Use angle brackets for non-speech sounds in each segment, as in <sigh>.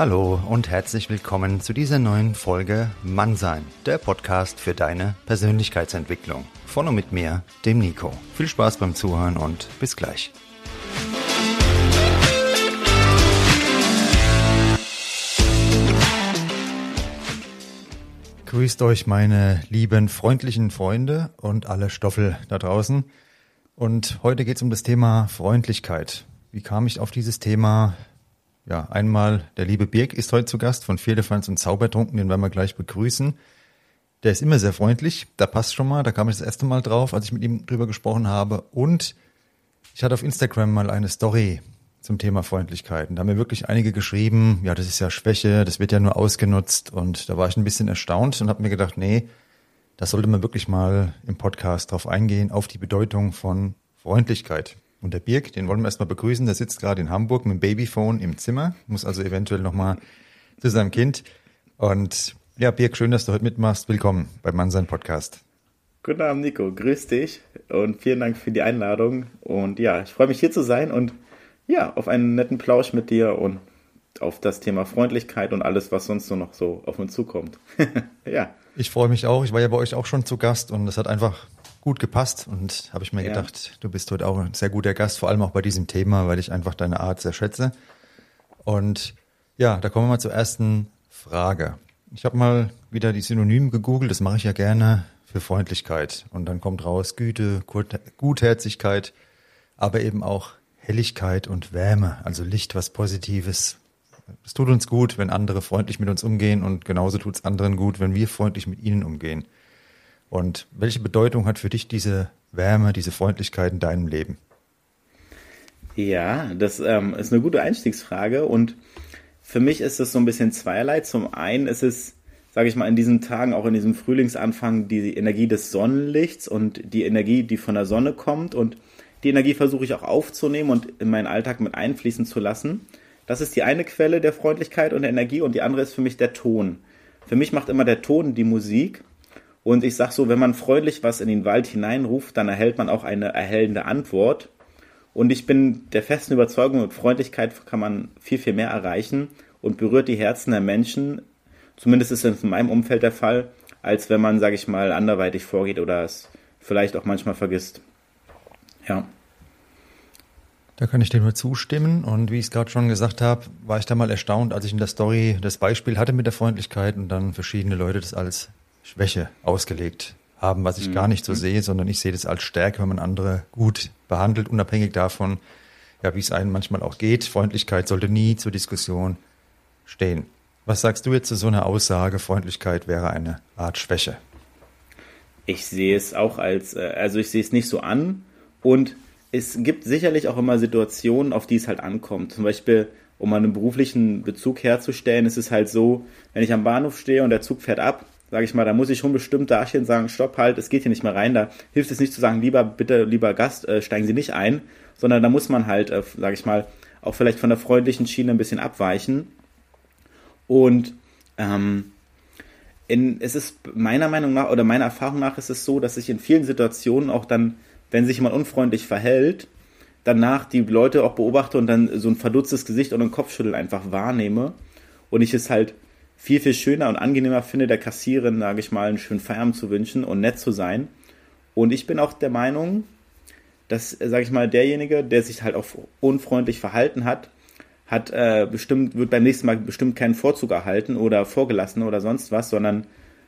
Hallo und herzlich willkommen zu dieser neuen Folge Mannsein, der Podcast für deine Persönlichkeitsentwicklung. Von und mit mir, dem Nico. Viel Spaß beim Zuhören und bis gleich. Grüßt euch meine lieben freundlichen Freunde und alle Stoffel da draußen. Und heute geht es um das Thema Freundlichkeit. Wie kam ich auf dieses Thema? Ja, einmal der liebe Birg ist heute zu Gast von Vierlefanz und Zaubertrunken, den werden wir gleich begrüßen. Der ist immer sehr freundlich, da passt schon mal, da kam ich das erste Mal drauf, als ich mit ihm drüber gesprochen habe. Und ich hatte auf Instagram mal eine Story zum Thema Freundlichkeit. Und da haben mir wirklich einige geschrieben, ja, das ist ja Schwäche, das wird ja nur ausgenutzt. Und da war ich ein bisschen erstaunt und habe mir gedacht, nee, das sollte man wirklich mal im Podcast drauf eingehen, auf die Bedeutung von Freundlichkeit. Und der Birg, den wollen wir erstmal begrüßen, der sitzt gerade in Hamburg mit dem Babyphone im Zimmer, muss also eventuell nochmal zu seinem Kind. Und ja, Birg, schön, dass du heute mitmachst. Willkommen beim Mannsein Podcast. Guten Abend, Nico. Grüß dich und vielen Dank für die Einladung. Und ja, ich freue mich hier zu sein und ja, auf einen netten Plausch mit dir und auf das Thema Freundlichkeit und alles, was sonst so noch so auf uns zukommt. <laughs> ja. Ich freue mich auch. Ich war ja bei euch auch schon zu Gast und es hat einfach gut gepasst und habe ich mir ja. gedacht, du bist heute auch ein sehr guter Gast, vor allem auch bei diesem Thema, weil ich einfach deine Art sehr schätze. Und ja, da kommen wir mal zur ersten Frage. Ich habe mal wieder die Synonyme gegoogelt, das mache ich ja gerne für Freundlichkeit. Und dann kommt raus Güte, Gutherzigkeit, aber eben auch Helligkeit und Wärme, also Licht, was Positives. Es tut uns gut, wenn andere freundlich mit uns umgehen und genauso tut es anderen gut, wenn wir freundlich mit ihnen umgehen. Und welche Bedeutung hat für dich diese Wärme, diese Freundlichkeit in deinem Leben? Ja, das ähm, ist eine gute Einstiegsfrage und für mich ist es so ein bisschen zweierlei. Zum einen ist es, sage ich mal, in diesen Tagen, auch in diesem Frühlingsanfang, die Energie des Sonnenlichts und die Energie, die von der Sonne kommt und die Energie versuche ich auch aufzunehmen und in meinen Alltag mit einfließen zu lassen. Das ist die eine Quelle der Freundlichkeit und der Energie und die andere ist für mich der Ton. Für mich macht immer der Ton die Musik. Und ich sage so, wenn man freundlich was in den Wald hineinruft, dann erhält man auch eine erhellende Antwort. Und ich bin der festen Überzeugung, mit Freundlichkeit kann man viel, viel mehr erreichen und berührt die Herzen der Menschen. Zumindest ist das in meinem Umfeld der Fall, als wenn man, sage ich mal, anderweitig vorgeht oder es vielleicht auch manchmal vergisst. Ja. Da kann ich dir nur zustimmen. Und wie ich es gerade schon gesagt habe, war ich da mal erstaunt, als ich in der Story das Beispiel hatte mit der Freundlichkeit und dann verschiedene Leute das als Schwäche ausgelegt haben, was ich mhm. gar nicht so sehe, sondern ich sehe das als Stärke, wenn man andere gut behandelt, unabhängig davon, ja, wie es einem manchmal auch geht. Freundlichkeit sollte nie zur Diskussion stehen. Was sagst du jetzt zu so einer Aussage, Freundlichkeit wäre eine Art Schwäche? Ich sehe es auch als, äh, also ich sehe es nicht so an, und es gibt sicherlich auch immer Situationen, auf die es halt ankommt. Zum Beispiel, um einen beruflichen Bezug herzustellen, ist es halt so, wenn ich am Bahnhof stehe und der Zug fährt ab, sage ich mal, da muss ich schon bestimmt dastehen und sagen, stopp halt, es geht hier nicht mehr rein. Da hilft es nicht zu sagen, lieber, bitte, lieber Gast, äh, steigen Sie nicht ein, sondern da muss man halt, äh, sage ich mal, auch vielleicht von der freundlichen Schiene ein bisschen abweichen. Und ähm, in, es ist meiner Meinung nach oder meiner Erfahrung nach ist es so, dass ich in vielen Situationen auch dann wenn sich jemand unfreundlich verhält, danach die Leute auch beobachte und dann so ein verdutztes Gesicht und ein Kopfschütteln einfach wahrnehme und ich es halt viel, viel schöner und angenehmer finde, der Kassiererin, sage ich mal, einen schönen Feierabend zu wünschen und nett zu sein. Und ich bin auch der Meinung, dass, sage ich mal, derjenige, der sich halt auch unfreundlich verhalten hat, hat äh, bestimmt, wird beim nächsten Mal bestimmt keinen Vorzug erhalten oder vorgelassen oder sonst was, sondern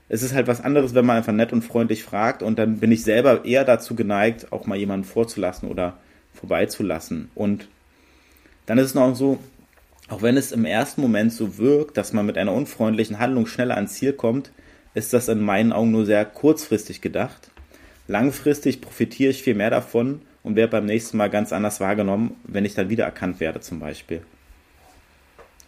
es ist halt was anderes, wenn man einfach nett und freundlich fragt und dann bin ich selber eher dazu geneigt, auch mal jemanden vorzulassen oder vorbeizulassen. Und dann ist es noch so, auch wenn es im ersten Moment so wirkt, dass man mit einer unfreundlichen Handlung schneller ans Ziel kommt, ist das in meinen Augen nur sehr kurzfristig gedacht. Langfristig profitiere ich viel mehr davon und werde beim nächsten Mal ganz anders wahrgenommen, wenn ich dann wiedererkannt werde zum Beispiel.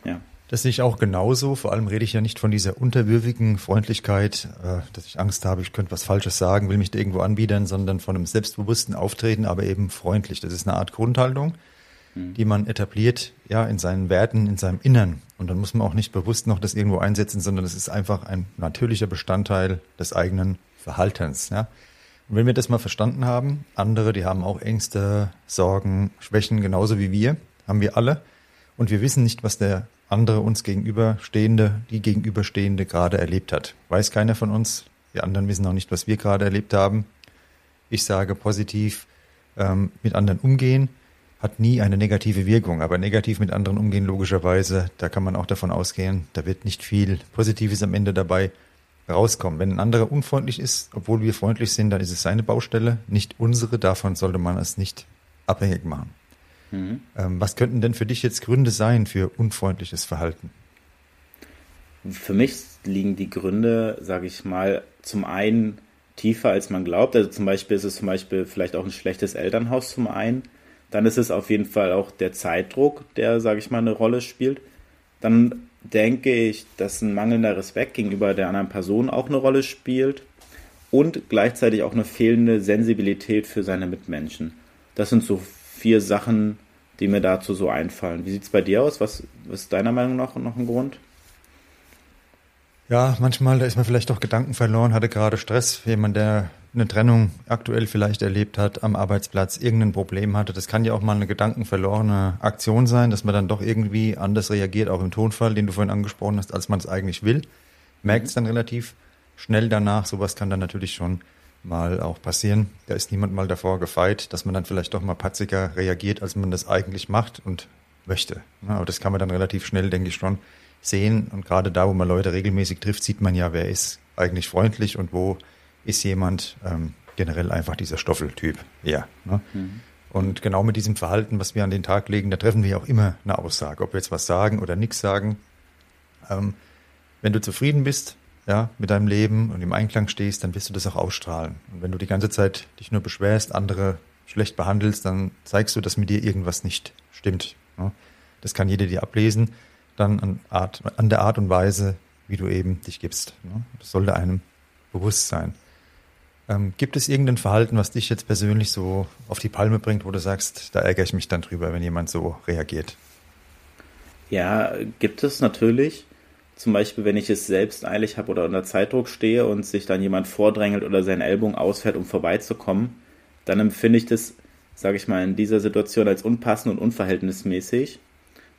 Ja. Das sehe ich auch genauso. Vor allem rede ich ja nicht von dieser unterwürfigen Freundlichkeit, äh, dass ich Angst habe, ich könnte was Falsches sagen, will mich da irgendwo anbiedern, sondern von einem selbstbewussten Auftreten, aber eben freundlich. Das ist eine Art Grundhaltung, mhm. die man etabliert, ja, in seinen Werten, in seinem Innern. Und dann muss man auch nicht bewusst noch das irgendwo einsetzen, sondern es ist einfach ein natürlicher Bestandteil des eigenen Verhaltens, ja. Und wenn wir das mal verstanden haben, andere, die haben auch Ängste, Sorgen, Schwächen, genauso wie wir, haben wir alle. Und wir wissen nicht, was der andere uns gegenüberstehende, die gegenüberstehende gerade erlebt hat. Weiß keiner von uns. Die anderen wissen auch nicht, was wir gerade erlebt haben. Ich sage positiv ähm, mit anderen umgehen hat nie eine negative Wirkung, aber negativ mit anderen umgehen logischerweise, da kann man auch davon ausgehen, da wird nicht viel Positives am Ende dabei rauskommen. Wenn ein anderer unfreundlich ist, obwohl wir freundlich sind, dann ist es seine Baustelle, nicht unsere. Davon sollte man es nicht abhängig machen. Mhm. Ähm, was könnten denn für dich jetzt Gründe sein für unfreundliches Verhalten? Für mich liegen die Gründe, sage ich mal, zum einen tiefer, als man glaubt. Also zum Beispiel ist es zum Beispiel vielleicht auch ein schlechtes Elternhaus zum einen. Dann ist es auf jeden Fall auch der Zeitdruck, der, sage ich mal, eine Rolle spielt. Dann denke ich, dass ein mangelnder Respekt gegenüber der anderen Person auch eine Rolle spielt und gleichzeitig auch eine fehlende Sensibilität für seine Mitmenschen. Das sind so vier Sachen, die mir dazu so einfallen. Wie sieht es bei dir aus? Was, was ist deiner Meinung nach noch ein Grund? Ja, manchmal, da ist man vielleicht auch Gedanken verloren, hatte gerade Stress, jemand, der eine Trennung aktuell vielleicht erlebt hat am Arbeitsplatz, irgendein Problem hatte. Das kann ja auch mal eine gedankenverlorene Aktion sein, dass man dann doch irgendwie anders reagiert, auch im Tonfall, den du vorhin angesprochen hast, als man es eigentlich will. Merkt es dann relativ schnell danach. Sowas kann dann natürlich schon mal auch passieren. Da ist niemand mal davor gefeit, dass man dann vielleicht doch mal patziger reagiert, als man das eigentlich macht und möchte. Aber das kann man dann relativ schnell, denke ich, schon sehen. Und gerade da, wo man Leute regelmäßig trifft, sieht man ja, wer ist eigentlich freundlich und wo ist jemand ähm, generell einfach dieser Stoffeltyp. Ja. Ne? Mhm. Und genau mit diesem Verhalten, was wir an den Tag legen, da treffen wir auch immer eine Aussage, ob wir jetzt was sagen oder nichts sagen. Ähm, wenn du zufrieden bist, ja, mit deinem Leben und im Einklang stehst, dann wirst du das auch ausstrahlen. Und wenn du die ganze Zeit dich nur beschwerst, andere schlecht behandelst, dann zeigst du, dass mit dir irgendwas nicht stimmt. Ne? Das kann jeder dir ablesen dann an, Art, an der Art und Weise, wie du eben dich gibst. Ne? Das sollte einem bewusst sein. Ähm, gibt es irgendein Verhalten, was dich jetzt persönlich so auf die Palme bringt, wo du sagst, da ärgere ich mich dann drüber, wenn jemand so reagiert? Ja, gibt es natürlich. Zum Beispiel, wenn ich es selbst eilig habe oder unter Zeitdruck stehe und sich dann jemand vordrängelt oder seinen Ellbogen ausfährt, um vorbeizukommen, dann empfinde ich das, sage ich mal, in dieser Situation als unpassend und unverhältnismäßig.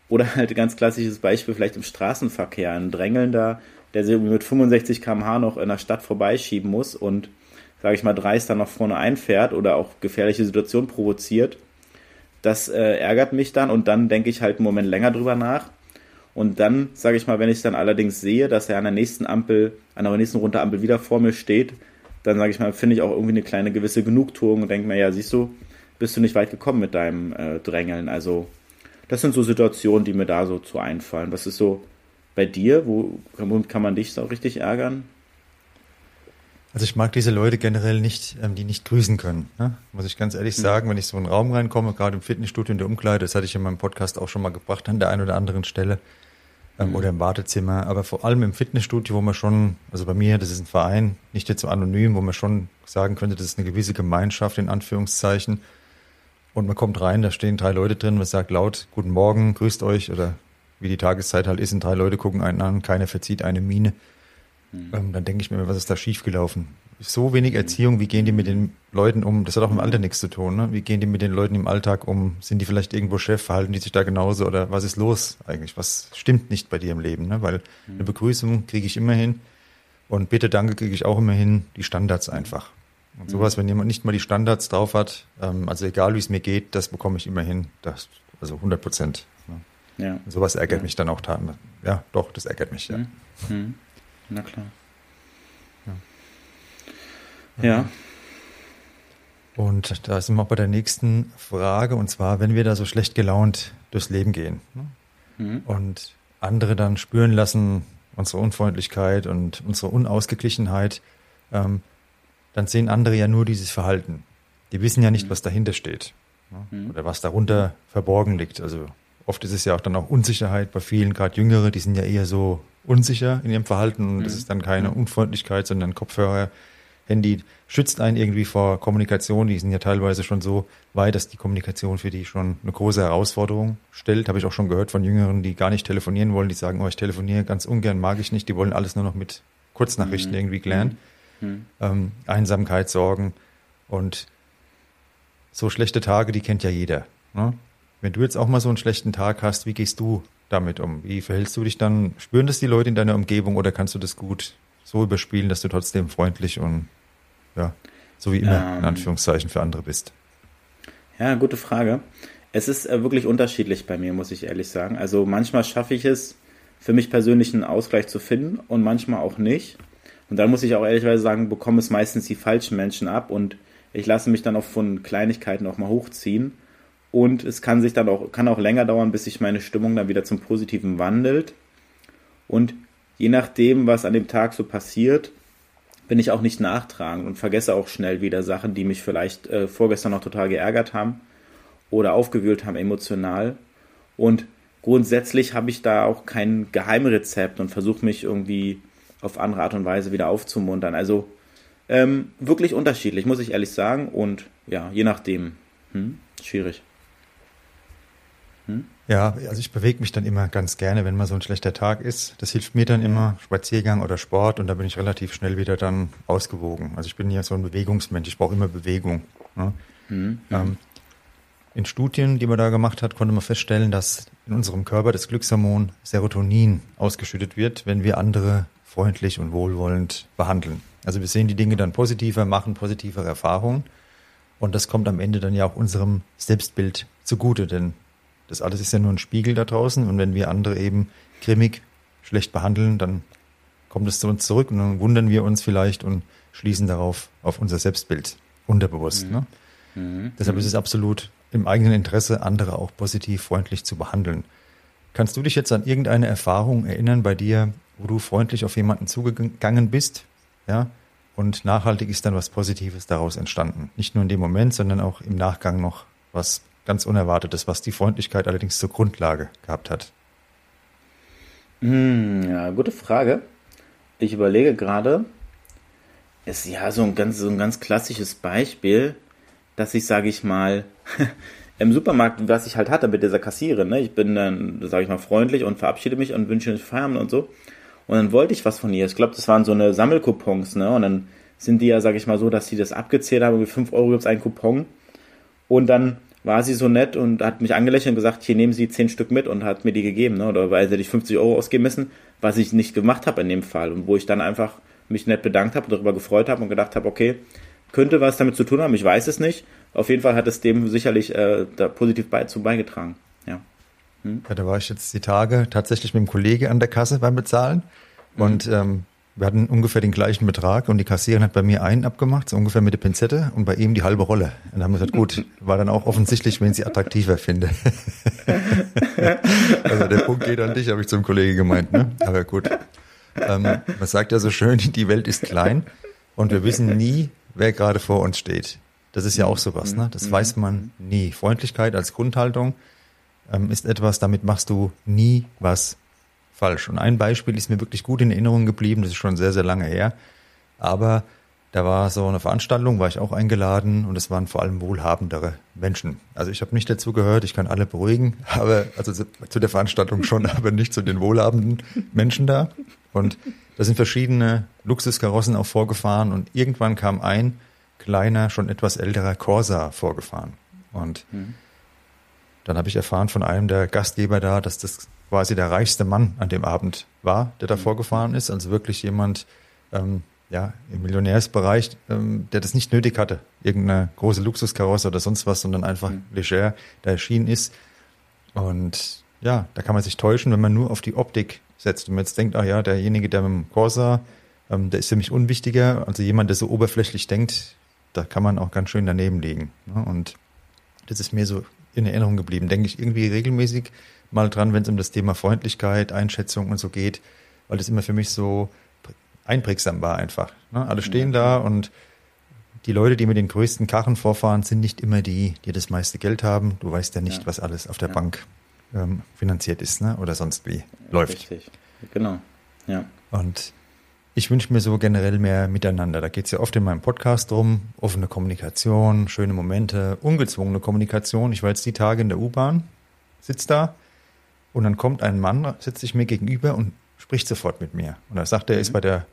Oder halt ganz klassisches Beispiel vielleicht im Straßenverkehr. Ein Drängelnder, der sich mit 65 km/h noch in der Stadt vorbeischieben muss und, sage ich mal, dreist dann noch vorne einfährt oder auch gefährliche Situationen provoziert. Das äh, ärgert mich dann und dann denke ich halt einen Moment länger drüber nach. Und dann, sage ich mal, wenn ich dann allerdings sehe, dass er an der nächsten Ampel, an der nächsten Runde Ampel wieder vor mir steht, dann sage ich mal, finde ich auch irgendwie eine kleine gewisse Genugtuung und denke mir, ja, siehst du, bist du nicht weit gekommen mit deinem äh, Drängeln. Also das sind so Situationen, die mir da so zu einfallen. Was ist so bei dir? Wo kann man dich so richtig ärgern? Also ich mag diese Leute generell nicht, ähm, die nicht grüßen können. Ne? Muss ich ganz ehrlich hm. sagen, wenn ich so in einen Raum reinkomme, gerade im Fitnessstudio in der Umkleide, das hatte ich in meinem Podcast auch schon mal gebracht an der einen oder anderen Stelle ähm, mhm. oder im Wartezimmer, aber vor allem im Fitnessstudio, wo man schon, also bei mir, das ist ein Verein, nicht jetzt so anonym, wo man schon sagen könnte, das ist eine gewisse Gemeinschaft in Anführungszeichen. Und man kommt rein, da stehen drei Leute drin, man sagt laut, guten Morgen, grüßt euch oder wie die Tageszeit halt ist, und drei Leute gucken einen an, keiner verzieht eine Miene. Mhm. Ähm, dann denke ich mir, was ist da schiefgelaufen? So wenig Erziehung, wie gehen die mit den Leuten um? Das hat auch im Alter nichts zu tun. Ne? Wie gehen die mit den Leuten im Alltag um? Sind die vielleicht irgendwo Chef? Verhalten die sich da genauso? Oder was ist los eigentlich? Was stimmt nicht bei dir im Leben? Ne? Weil mhm. eine Begrüßung kriege ich immer hin und bitte, danke kriege ich auch immer hin. Die Standards einfach. Und sowas, wenn jemand nicht mal die Standards drauf hat, ähm, also egal wie es mir geht, das bekomme ich immer hin. Das, also 100 Prozent. Ne? Ja. sowas ärgert ja. mich dann auch. Ja, doch, das ärgert mich, ja. Mhm. mhm. Na klar. Ja. ja. Und da sind wir auch bei der nächsten Frage, und zwar, wenn wir da so schlecht gelaunt durchs Leben gehen ne? mhm. und andere dann spüren lassen, unsere Unfreundlichkeit und unsere Unausgeglichenheit, ähm, dann sehen andere ja nur dieses Verhalten. Die wissen ja nicht, mhm. was dahinter steht ne? mhm. oder was darunter verborgen liegt. Also oft ist es ja auch dann auch Unsicherheit bei vielen, gerade Jüngere, die sind ja eher so unsicher in ihrem Verhalten und das mhm. ist dann keine. Unfreundlichkeit, sondern Kopfhörer, Handy schützt einen irgendwie vor Kommunikation. Die sind ja teilweise schon so weit, dass die Kommunikation für die schon eine große Herausforderung stellt. Habe ich auch schon gehört von Jüngeren, die gar nicht telefonieren wollen, die sagen, oh, ich telefoniere ganz ungern, mag ich nicht. Die wollen alles nur noch mit Kurznachrichten mhm. irgendwie klären mhm. ähm, Einsamkeit, Sorgen und so schlechte Tage, die kennt ja jeder. Ne? Wenn du jetzt auch mal so einen schlechten Tag hast, wie gehst du damit um? Wie verhältst du dich dann? Spüren das die Leute in deiner Umgebung oder kannst du das gut so überspielen, dass du trotzdem freundlich und ja, so wie immer ähm, in Anführungszeichen für andere bist? Ja, gute Frage. Es ist äh, wirklich unterschiedlich bei mir, muss ich ehrlich sagen. Also manchmal schaffe ich es, für mich persönlich einen Ausgleich zu finden und manchmal auch nicht. Und dann muss ich auch ehrlicherweise sagen, bekomme es meistens die falschen Menschen ab und ich lasse mich dann auch von Kleinigkeiten auch mal hochziehen. Und es kann sich dann auch, kann auch länger dauern, bis sich meine Stimmung dann wieder zum Positiven wandelt. Und je nachdem, was an dem Tag so passiert, bin ich auch nicht nachtragend und vergesse auch schnell wieder Sachen, die mich vielleicht äh, vorgestern noch total geärgert haben oder aufgewühlt haben emotional. Und grundsätzlich habe ich da auch kein Geheimrezept und versuche mich irgendwie auf andere Art und Weise wieder aufzumuntern. Also ähm, wirklich unterschiedlich, muss ich ehrlich sagen. Und ja, je nachdem. Hm? Schwierig. Hm? Ja, also ich bewege mich dann immer ganz gerne, wenn mal so ein schlechter Tag ist. Das hilft mir dann immer, Spaziergang oder Sport, und da bin ich relativ schnell wieder dann ausgewogen. Also ich bin ja so ein Bewegungsmensch, ich brauche immer Bewegung. Ne? Hm, ähm, in Studien, die man da gemacht hat, konnte man feststellen, dass in unserem Körper das Glückshormon Serotonin ausgeschüttet wird, wenn wir andere freundlich und wohlwollend behandeln. Also wir sehen die Dinge dann positiver, machen positivere Erfahrungen. Und das kommt am Ende dann ja auch unserem Selbstbild zugute, denn das alles ist ja nur ein Spiegel da draußen. Und wenn wir andere eben grimmig, schlecht behandeln, dann kommt es zu uns zurück und dann wundern wir uns vielleicht und schließen darauf auf unser Selbstbild unterbewusst. Mhm. Ne? Mhm. Deshalb ist es absolut im eigenen Interesse, andere auch positiv, freundlich zu behandeln. Kannst du dich jetzt an irgendeine Erfahrung erinnern bei dir, wo du freundlich auf jemanden zugegangen bist, ja, und nachhaltig ist dann was Positives daraus entstanden. Nicht nur in dem Moment, sondern auch im Nachgang noch was ganz Unerwartetes, was die Freundlichkeit allerdings zur Grundlage gehabt hat. Hm, ja, gute Frage. Ich überlege gerade, ist ja so ein ganz, so ein ganz klassisches Beispiel, dass ich, sage ich mal, <laughs> im Supermarkt, was ich halt hatte mit dieser Kassiererin, ne? ich bin dann, sage ich mal, freundlich und verabschiede mich und wünsche euch Feierabend und so. Und dann wollte ich was von ihr. Ich glaube, das waren so eine Sammelcoupons, ne? Und dann sind die ja, sag ich mal so, dass sie das abgezählt haben, wie 5 Euro gibt es einen Coupon. Und dann war sie so nett und hat mich angelächelt und gesagt, hier nehmen Sie 10 Stück mit und hat mir die gegeben, ne? Oder weil sie ich 50 Euro ausgeben müssen, was ich nicht gemacht habe in dem Fall. Und wo ich dann einfach mich nett bedankt habe und darüber gefreut habe und gedacht habe, okay, könnte was damit zu tun haben, ich weiß es nicht. Auf jeden Fall hat es dem sicherlich äh, da positiv bei, zu beigetragen. Ja. Hm? Ja, da war ich jetzt die Tage tatsächlich mit einem Kollege an der Kasse beim Bezahlen und mhm. ähm, wir hatten ungefähr den gleichen Betrag und die Kassiererin hat bei mir einen abgemacht, so ungefähr mit der Pinzette und bei ihm die halbe Rolle. Und dann haben wir gesagt, gut, <laughs> war dann auch offensichtlich, wen sie attraktiver finde. <laughs> also der Punkt geht an dich, habe ich zum Kollege gemeint, ne? Aber gut. Ähm, man sagt ja so schön, die Welt ist klein und wir wissen nie, wer gerade vor uns steht. Das ist ja auch sowas, ne? Das mhm. weiß man nie. Freundlichkeit als Grundhaltung ähm, ist etwas, damit machst du nie was falsch. Und ein Beispiel ist mir wirklich gut in Erinnerung geblieben, das ist schon sehr, sehr lange her. Aber da war so eine Veranstaltung, war ich auch eingeladen und es waren vor allem wohlhabendere Menschen. Also ich habe nicht dazu gehört, ich kann alle beruhigen, <laughs> aber also zu der Veranstaltung schon, aber nicht zu den wohlhabenden Menschen da. Und da sind verschiedene Luxuskarossen auch vorgefahren und irgendwann kam ein kleiner, schon etwas älterer Corsa vorgefahren. Und mhm. Dann habe ich erfahren von einem der Gastgeber da, dass das quasi der reichste Mann an dem Abend war, der da mhm. vorgefahren ist. Also wirklich jemand, ähm, ja, im Millionärsbereich, ähm, der das nicht nötig hatte, irgendeine große Luxuskarosse oder sonst was, sondern einfach mhm. leger da erschienen ist. Und ja, da kann man sich täuschen, wenn man nur auf die Optik setzt und man jetzt denkt, ah ja, derjenige, der mit dem Corsa, ähm, der ist für mich unwichtiger. Also jemand, der so oberflächlich denkt, da kann man auch ganz schön daneben liegen. Ne? Und das ist mir so in Erinnerung geblieben. Denke ich irgendwie regelmäßig mal dran, wenn es um das Thema Freundlichkeit, Einschätzung und so geht, weil das immer für mich so einprägsam war einfach. Ne? Alle stehen da und die Leute, die mit den größten Karren vorfahren, sind nicht immer die, die das meiste Geld haben. Du weißt ja nicht, ja. was alles auf der ja. Bank ähm, finanziert ist ne? oder sonst wie läuft. Richtig, genau. Ja. Und ich wünsche mir so generell mehr Miteinander. Da geht es ja oft in meinem Podcast drum. Offene Kommunikation, schöne Momente, ungezwungene Kommunikation. Ich war jetzt die Tage in der U-Bahn, sitze da und dann kommt ein Mann, sitzt sich mir gegenüber und spricht sofort mit mir. Und er sagt, er mhm. ist bei der,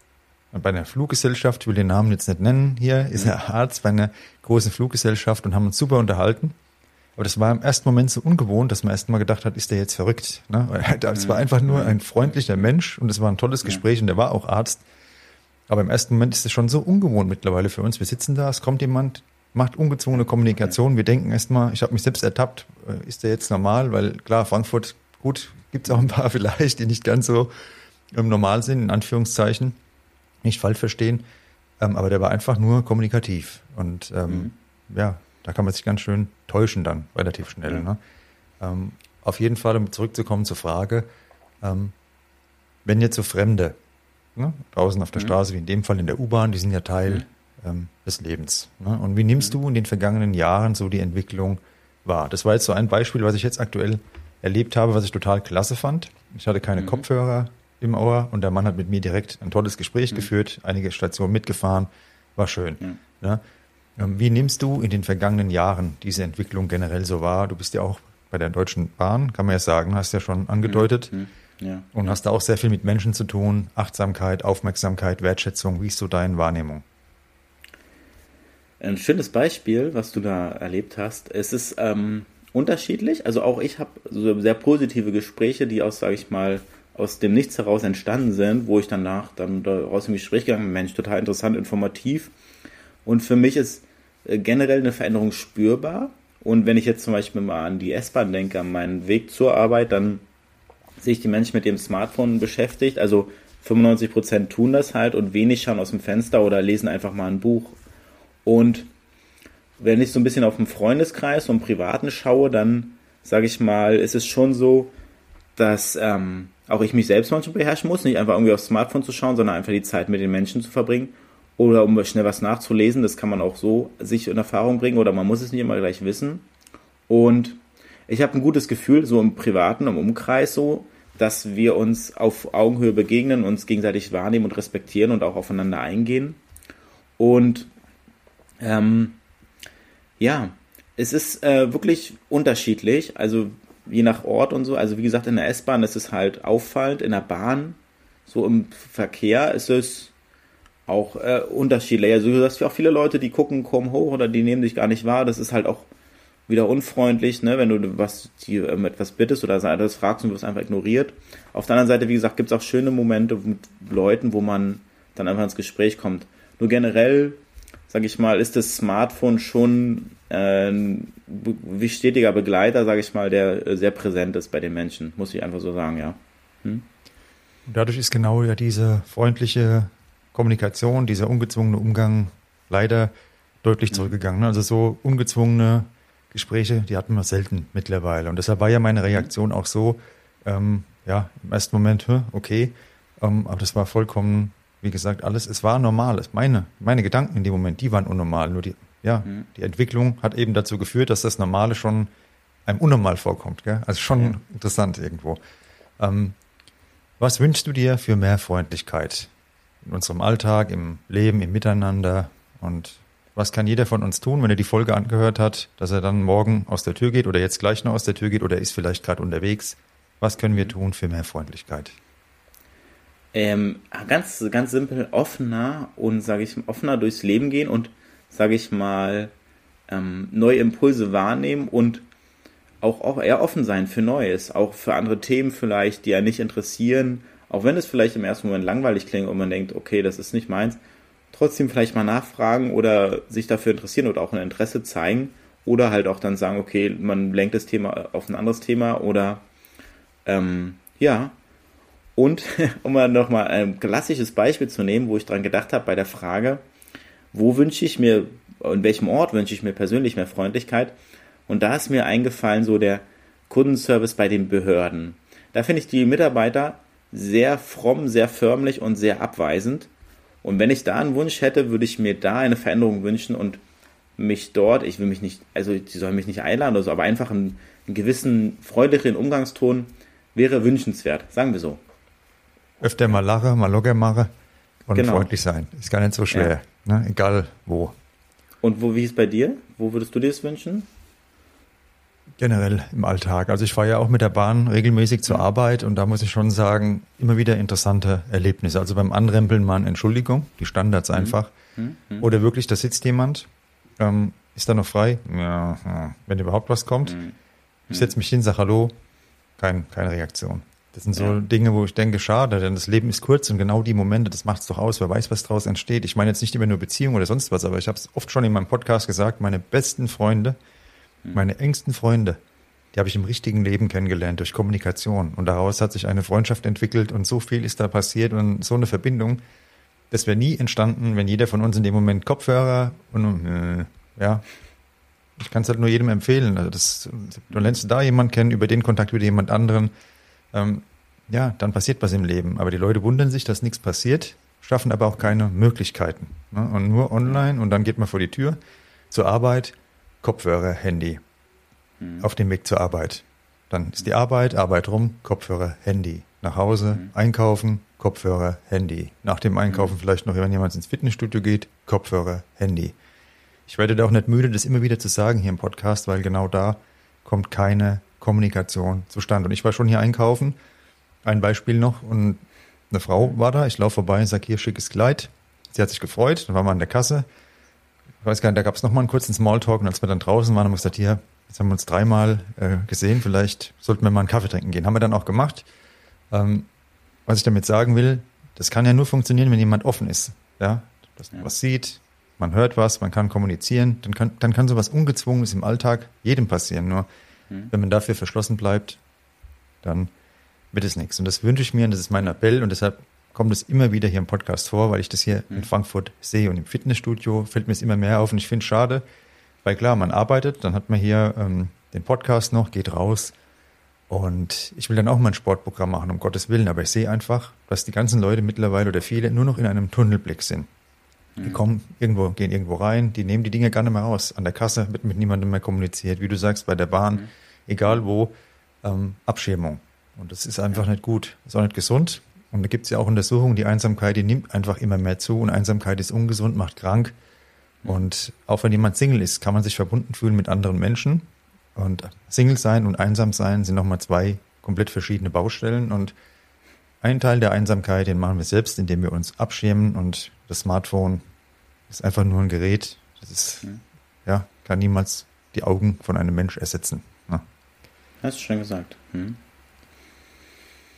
bei einer Fluggesellschaft, ich will den Namen jetzt nicht nennen hier, ist mhm. er Arzt bei einer großen Fluggesellschaft und haben uns super unterhalten. Aber das war im ersten Moment so ungewohnt, dass man erst mal gedacht hat, ist der jetzt verrückt? Ne? <laughs> Es war einfach nur ein freundlicher Mensch und es war ein tolles Gespräch und der war auch Arzt. Aber im ersten Moment ist es schon so ungewohnt mittlerweile für uns. Wir sitzen da, es kommt jemand, macht ungezwungene Kommunikation. Wir denken erstmal, ich habe mich selbst ertappt, äh, ist der jetzt normal? Weil klar, Frankfurt, gut, gibt es auch ein paar <laughs> vielleicht, die nicht ganz so ähm, normal sind, in Anführungszeichen. Nicht falsch verstehen. Ähm, aber der war einfach nur kommunikativ. Und ähm, mhm. ja, da kann man sich ganz schön täuschen dann, relativ schnell. Mhm. Ne? Ähm, auf jeden Fall, um zurückzukommen zur Frage, ähm, wenn jetzt so Fremde, ne, draußen auf der mhm. Straße, wie in dem Fall in der U-Bahn, die sind ja Teil mhm ähm, des Lebens. Ne? Und wie nimmst du in den vergangenen Jahren so die Entwicklung wahr? Das war jetzt so ein Beispiel, was ich jetzt aktuell erlebt habe, was ich total klasse fand. Ich hatte keine mhm. Kopfhörer im Ohr und der Mann hat mit mir direkt ein tolles Gespräch mhm. geführt, einige Stationen mitgefahren, war schön. Mhm. Ne? Wie nimmst du in den vergangenen Jahren diese Entwicklung generell so wahr? Du bist ja auch bei der Deutschen Bahn, kann man ja sagen, hast ja schon angedeutet. Mhm. Ja. Und hast da auch sehr viel mit Menschen zu tun, Achtsamkeit, Aufmerksamkeit, Wertschätzung. Wie ist so deine Wahrnehmung? ein schönes Beispiel, was du da erlebt hast. Es ist ähm, unterschiedlich. Also auch ich habe so sehr positive Gespräche, die aus, sage ich mal, aus dem Nichts heraus entstanden sind, wo ich danach dann daraus im Gespräch gegangen bin, Mensch, total interessant, informativ. Und für mich ist äh, generell eine Veränderung spürbar. Und wenn ich jetzt zum Beispiel mal an die S-Bahn denke, an meinen Weg zur Arbeit, dann sehe ich die Menschen mit dem Smartphone beschäftigt. Also 95 Prozent tun das halt und wenig schauen aus dem Fenster oder lesen einfach mal ein Buch und wenn ich so ein bisschen auf den Freundeskreis und Privaten schaue, dann sage ich mal, ist es schon so, dass ähm, auch ich mich selbst manchmal beherrschen muss, nicht einfach irgendwie aufs Smartphone zu schauen, sondern einfach die Zeit mit den Menschen zu verbringen oder um schnell was nachzulesen. Das kann man auch so sich in Erfahrung bringen oder man muss es nicht immer gleich wissen. Und ich habe ein gutes Gefühl, so im Privaten, im Umkreis so, dass wir uns auf Augenhöhe begegnen, uns gegenseitig wahrnehmen und respektieren und auch aufeinander eingehen. Und ähm, ja, es ist äh, wirklich unterschiedlich, also je nach Ort und so. Also wie gesagt, in der S-Bahn ist es halt auffallend, in der Bahn, so im Verkehr ist es auch äh, unterschiedlich. Also du hast ja auch viele Leute, die gucken kaum hoch oder die nehmen dich gar nicht wahr. Das ist halt auch wieder unfreundlich, ne, wenn du was die, ähm, etwas bittest oder das fragst und du wirst einfach ignoriert. Auf der anderen Seite, wie gesagt, gibt es auch schöne Momente mit Leuten, wo man dann einfach ins Gespräch kommt. Nur generell sage ich mal, ist das Smartphone schon äh, ein stetiger Begleiter, sage ich mal, der äh, sehr präsent ist bei den Menschen, muss ich einfach so sagen, ja. Hm? Dadurch ist genau ja diese freundliche Kommunikation, dieser ungezwungene Umgang leider deutlich zurückgegangen. Also so ungezwungene Gespräche, die hatten wir selten mittlerweile. Und deshalb war ja meine Reaktion auch so, ähm, ja, im ersten Moment, okay, ähm, aber das war vollkommen wie gesagt, alles, es war normal. Meine, meine Gedanken in dem Moment, die waren unnormal. Nur die, ja, mhm. die Entwicklung hat eben dazu geführt, dass das Normale schon einem unnormal vorkommt. Gell? Also schon ja. interessant irgendwo. Ähm, was wünschst du dir für mehr Freundlichkeit in unserem Alltag, im Leben, im Miteinander? Und was kann jeder von uns tun, wenn er die Folge angehört hat, dass er dann morgen aus der Tür geht oder jetzt gleich noch aus der Tür geht oder ist vielleicht gerade unterwegs? Was können wir tun für mehr Freundlichkeit? ähm, ganz, ganz simpel offener und, sage ich, offener durchs Leben gehen und, sage ich mal, ähm, neue Impulse wahrnehmen und auch, auch eher offen sein für Neues, auch für andere Themen vielleicht, die ja nicht interessieren, auch wenn es vielleicht im ersten Moment langweilig klingt und man denkt, okay, das ist nicht meins, trotzdem vielleicht mal nachfragen oder sich dafür interessieren oder auch ein Interesse zeigen oder halt auch dann sagen, okay, man lenkt das Thema auf ein anderes Thema oder ähm, ja, und <laughs> um mal nochmal ein klassisches Beispiel zu nehmen, wo ich dran gedacht habe bei der Frage, wo wünsche ich mir, in welchem Ort wünsche ich mir persönlich mehr Freundlichkeit? Und da ist mir eingefallen, so der Kundenservice bei den Behörden. Da finde ich die Mitarbeiter sehr fromm, sehr förmlich und sehr abweisend. Und wenn ich da einen Wunsch hätte, würde ich mir da eine Veränderung wünschen und mich dort, ich will mich nicht, also sie sollen mich nicht einladen oder so, aber einfach einen, einen gewissen freundlichen Umgangston wäre wünschenswert, sagen wir so öfter mal lachen, mal locker machen und genau. freundlich sein. Ist gar nicht so schwer, ja. ne? egal wo. Und wo, wie ist es bei dir? Wo würdest du dir das wünschen? Generell im Alltag. Also ich fahre ja auch mit der Bahn regelmäßig zur mhm. Arbeit und da muss ich schon sagen, immer wieder interessante Erlebnisse. Also beim Anrempeln mal eine Entschuldigung, die Standards mhm. einfach. Mhm. Oder wirklich, da sitzt jemand, ähm, ist da noch frei? Ja, wenn überhaupt was kommt. Ich setze mich hin, sage Hallo, kein, keine Reaktion. Das sind so ja. Dinge, wo ich denke, schade, denn das Leben ist kurz und genau die Momente, das macht es doch aus. Wer weiß, was daraus entsteht. Ich meine jetzt nicht immer nur Beziehung oder sonst was, aber ich habe es oft schon in meinem Podcast gesagt, meine besten Freunde. Meine engsten Freunde, die habe ich im richtigen Leben kennengelernt durch Kommunikation. Und daraus hat sich eine Freundschaft entwickelt und so viel ist da passiert und so eine Verbindung. Das wäre nie entstanden, wenn jeder von uns in dem Moment Kopfhörer und äh, ja, ich kann es halt nur jedem empfehlen. Also das, du lernst da jemanden kennen, über den Kontakt über jemand anderen. Ähm, ja, dann passiert was im Leben. Aber die Leute wundern sich, dass nichts passiert, schaffen aber auch keine Möglichkeiten. Ne? Und nur online und dann geht man vor die Tür zur Arbeit, Kopfhörer, Handy. Mhm. Auf dem Weg zur Arbeit. Dann ist die Arbeit, Arbeit rum, Kopfhörer, Handy. Nach Hause, mhm. einkaufen, Kopfhörer, Handy. Nach dem Einkaufen mhm. vielleicht noch, wenn jemand ins Fitnessstudio geht, Kopfhörer, Handy. Ich werde da auch nicht müde, das immer wieder zu sagen hier im Podcast, weil genau da kommt keine Kommunikation zustande. Und ich war schon hier einkaufen. Ein Beispiel noch. Und eine Frau war da. Ich laufe vorbei, sage hier schickes Kleid. Sie hat sich gefreut. Dann waren wir an der Kasse. Ich weiß gar nicht, da gab es noch mal einen kurzen Smalltalk. Und als wir dann draußen waren, haben wir gesagt, hier, jetzt haben wir uns dreimal äh, gesehen. Vielleicht sollten wir mal einen Kaffee trinken gehen. Haben wir dann auch gemacht. Ähm, was ich damit sagen will, das kann ja nur funktionieren, wenn jemand offen ist. Ja, dass man ja. was sieht, man hört was, man kann kommunizieren, dann kann, dann kann sowas Ungezwungenes im Alltag jedem passieren. Nur mhm. wenn man dafür verschlossen bleibt, dann wird es nichts. Und das wünsche ich mir und das ist mein Appell und deshalb kommt es immer wieder hier im Podcast vor, weil ich das hier mhm. in Frankfurt sehe und im Fitnessstudio fällt mir es immer mehr auf und ich finde es schade, weil klar, man arbeitet, dann hat man hier ähm, den Podcast noch, geht raus und ich will dann auch mal ein Sportprogramm machen, um Gottes Willen, aber ich sehe einfach, dass die ganzen Leute mittlerweile oder viele nur noch in einem Tunnelblick sind. Die mhm. kommen irgendwo, gehen irgendwo rein, die nehmen die Dinge gar nicht mehr raus. An der Kasse wird mit niemandem mehr kommuniziert, wie du sagst, bei der Bahn, mhm. egal wo, ähm, Abschirmung. Und das ist einfach nicht gut, ist auch nicht gesund. Und da gibt es ja auch Untersuchungen, die Einsamkeit, die nimmt einfach immer mehr zu und Einsamkeit ist ungesund, macht krank. Und auch wenn jemand Single ist, kann man sich verbunden fühlen mit anderen Menschen. Und Single sein und einsam sein sind nochmal zwei komplett verschiedene Baustellen. Und ein Teil der Einsamkeit, den machen wir selbst, indem wir uns abschirmen und das Smartphone ist einfach nur ein Gerät. Das ist, ja, kann niemals die Augen von einem Mensch ersetzen. Ja. Hast du schon gesagt. Mhm.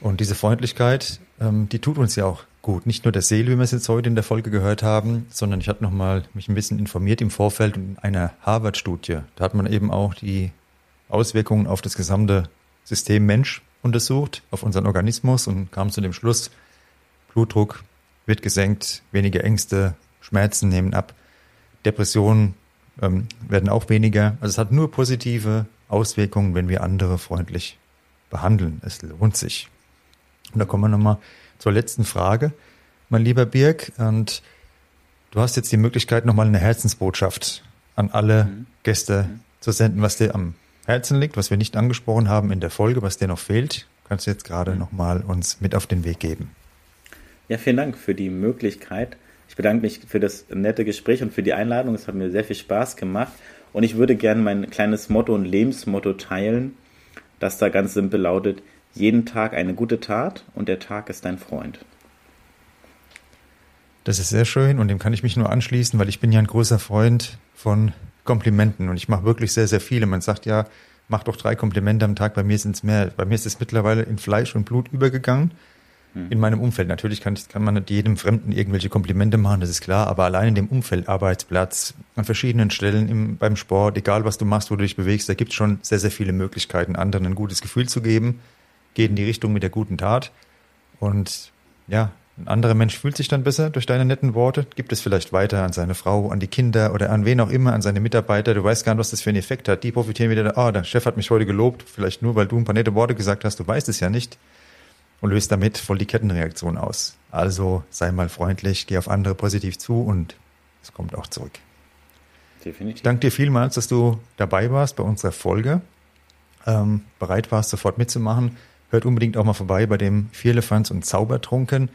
Und diese Freundlichkeit, ähm, die tut uns ja auch gut. Nicht nur der Seele, wie wir es jetzt heute in der Folge gehört haben, sondern ich habe nochmal ein bisschen informiert im Vorfeld in einer Harvard-Studie. Da hat man eben auch die Auswirkungen auf das gesamte System Mensch untersucht, auf unseren Organismus und kam zu dem Schluss, Blutdruck wird gesenkt, weniger Ängste, Schmerzen nehmen ab, Depressionen ähm, werden auch weniger. Also es hat nur positive Auswirkungen, wenn wir andere freundlich behandeln. Es lohnt sich. Und da kommen wir nochmal zur letzten Frage, mein lieber Birg. Und du hast jetzt die Möglichkeit, nochmal eine Herzensbotschaft an alle mhm. Gäste mhm. zu senden, was dir am Herzen liegt, was wir nicht angesprochen haben in der Folge, was dir noch fehlt. Kannst du jetzt gerade mhm. nochmal uns mit auf den Weg geben. Ja, vielen Dank für die Möglichkeit. Ich bedanke mich für das nette Gespräch und für die Einladung. Es hat mir sehr viel Spaß gemacht. Und ich würde gerne mein kleines Motto und Lebensmotto teilen, das da ganz simpel lautet, jeden Tag eine gute Tat und der Tag ist dein Freund. Das ist sehr schön und dem kann ich mich nur anschließen, weil ich bin ja ein großer Freund von Komplimenten und ich mache wirklich sehr, sehr viele. Man sagt ja, mach doch drei Komplimente am Tag, bei mir sind es mehr. Bei mir ist es mittlerweile in Fleisch und Blut übergegangen in meinem Umfeld. Natürlich kann, kann man nicht jedem Fremden irgendwelche Komplimente machen, das ist klar, aber allein in dem Umfeld, Arbeitsplatz, an verschiedenen Stellen im, beim Sport, egal was du machst, wo du dich bewegst, da gibt es schon sehr, sehr viele Möglichkeiten, anderen ein gutes Gefühl zu geben, geht in die Richtung mit der guten Tat und ja, ein anderer Mensch fühlt sich dann besser durch deine netten Worte, gibt es vielleicht weiter an seine Frau, an die Kinder oder an wen auch immer, an seine Mitarbeiter. Du weißt gar nicht, was das für einen Effekt hat. Die profitieren wieder, ah, oh, der Chef hat mich heute gelobt, vielleicht nur, weil du ein paar nette Worte gesagt hast, du weißt es ja nicht und löst damit voll die Kettenreaktion aus. Also sei mal freundlich, geh auf andere positiv zu und es kommt auch zurück. Definitiv. Ich danke dir vielmals, dass du dabei warst bei unserer Folge, ähm, bereit warst, sofort mitzumachen. Hört unbedingt auch mal vorbei bei dem Vierlefanz und Zaubertrunken.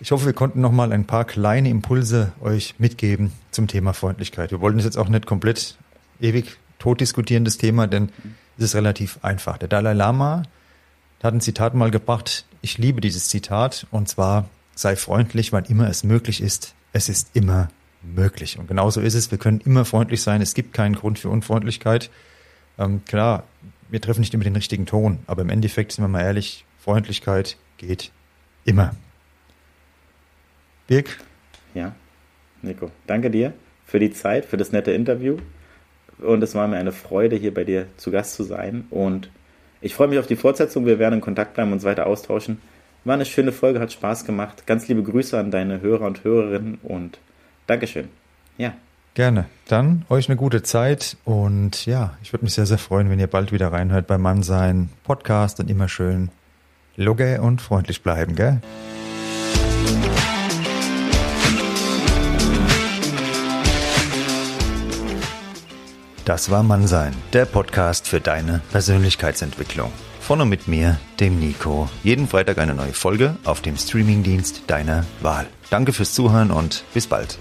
Ich hoffe, wir konnten noch mal ein paar kleine Impulse euch mitgeben zum Thema Freundlichkeit. Wir wollten es jetzt auch nicht komplett ewig tot diskutieren, das Thema, denn es ist relativ einfach. Der Dalai Lama hat ein Zitat mal gebracht, ich liebe dieses Zitat und zwar sei freundlich, wann immer es möglich ist. Es ist immer möglich. Und genauso ist es. Wir können immer freundlich sein. Es gibt keinen Grund für Unfreundlichkeit. Ähm, klar, wir treffen nicht immer den richtigen Ton, aber im Endeffekt sind wir mal ehrlich, Freundlichkeit geht immer. Birg? Ja, Nico, danke dir für die Zeit, für das nette Interview. Und es war mir eine Freude, hier bei dir zu Gast zu sein. Und ich freue mich auf die Fortsetzung. Wir werden in Kontakt bleiben und uns weiter austauschen. War eine schöne Folge, hat Spaß gemacht. Ganz liebe Grüße an deine Hörer und Hörerinnen und Dankeschön. Ja. Gerne. Dann euch eine gute Zeit und ja, ich würde mich sehr, sehr freuen, wenn ihr bald wieder reinhört bei Mannsein Podcast und immer schön logge und freundlich bleiben, gell? Das war Mannsein, der Podcast für deine Persönlichkeitsentwicklung. Von und mit mir, dem Nico. Jeden Freitag eine neue Folge auf dem Streamingdienst deiner Wahl. Danke fürs Zuhören und bis bald.